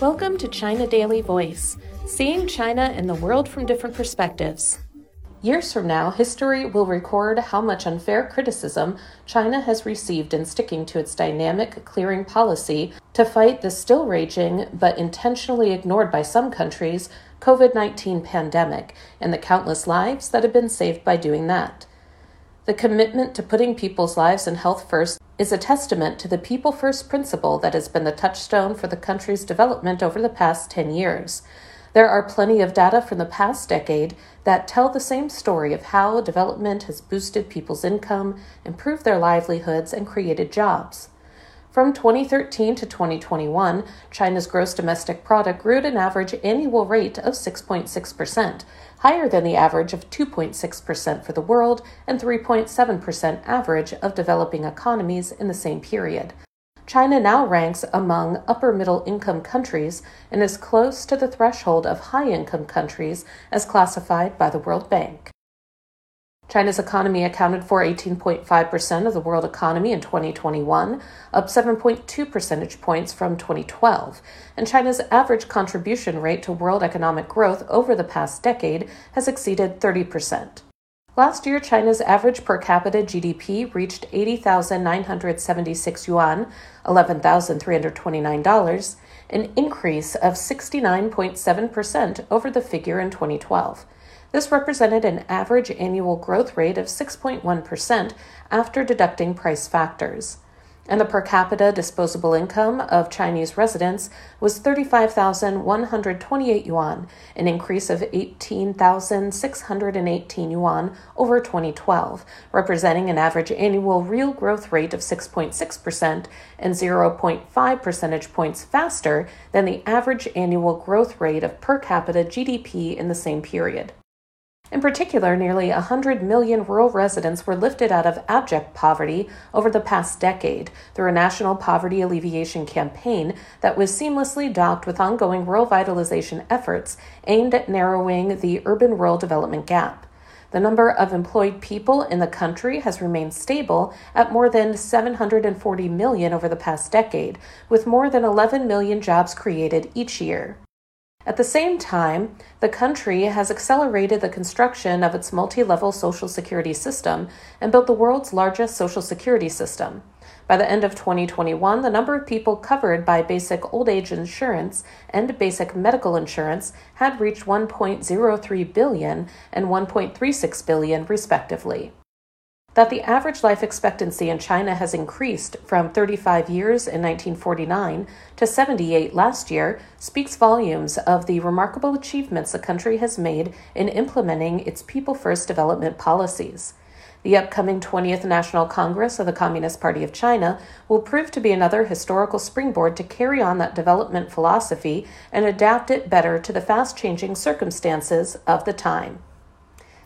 Welcome to China Daily Voice, seeing China and the world from different perspectives. Years from now, history will record how much unfair criticism China has received in sticking to its dynamic clearing policy to fight the still raging, but intentionally ignored by some countries, COVID 19 pandemic and the countless lives that have been saved by doing that. The commitment to putting people's lives and health first is a testament to the people first principle that has been the touchstone for the country's development over the past 10 years. There are plenty of data from the past decade that tell the same story of how development has boosted people's income, improved their livelihoods, and created jobs. From 2013 to 2021, China's gross domestic product grew at an average annual rate of 6.6%, higher than the average of 2.6% for the world and 3.7% average of developing economies in the same period. China now ranks among upper middle income countries and is close to the threshold of high income countries as classified by the World Bank. China's economy accounted for 18.5% of the world economy in 2021, up 7.2 percentage points from 2012, and China's average contribution rate to world economic growth over the past decade has exceeded 30%. Last year, China's average per capita GDP reached 80,976 yuan, $11,329, an increase of 69.7% over the figure in 2012. This represented an average annual growth rate of 6.1% after deducting price factors. And the per capita disposable income of Chinese residents was 35,128 yuan, an increase of 18,618 yuan over 2012, representing an average annual real growth rate of 6.6% and 0.5 percentage points faster than the average annual growth rate of per capita GDP in the same period. In particular, nearly 100 million rural residents were lifted out of abject poverty over the past decade through a national poverty alleviation campaign that was seamlessly docked with ongoing rural vitalization efforts aimed at narrowing the urban rural development gap. The number of employed people in the country has remained stable at more than 740 million over the past decade, with more than 11 million jobs created each year. At the same time, the country has accelerated the construction of its multi level social security system and built the world's largest social security system. By the end of 2021, the number of people covered by basic old age insurance and basic medical insurance had reached 1.03 billion and 1.36 billion, respectively. That the average life expectancy in China has increased from 35 years in 1949 to 78 last year speaks volumes of the remarkable achievements the country has made in implementing its people first development policies. The upcoming 20th National Congress of the Communist Party of China will prove to be another historical springboard to carry on that development philosophy and adapt it better to the fast changing circumstances of the time.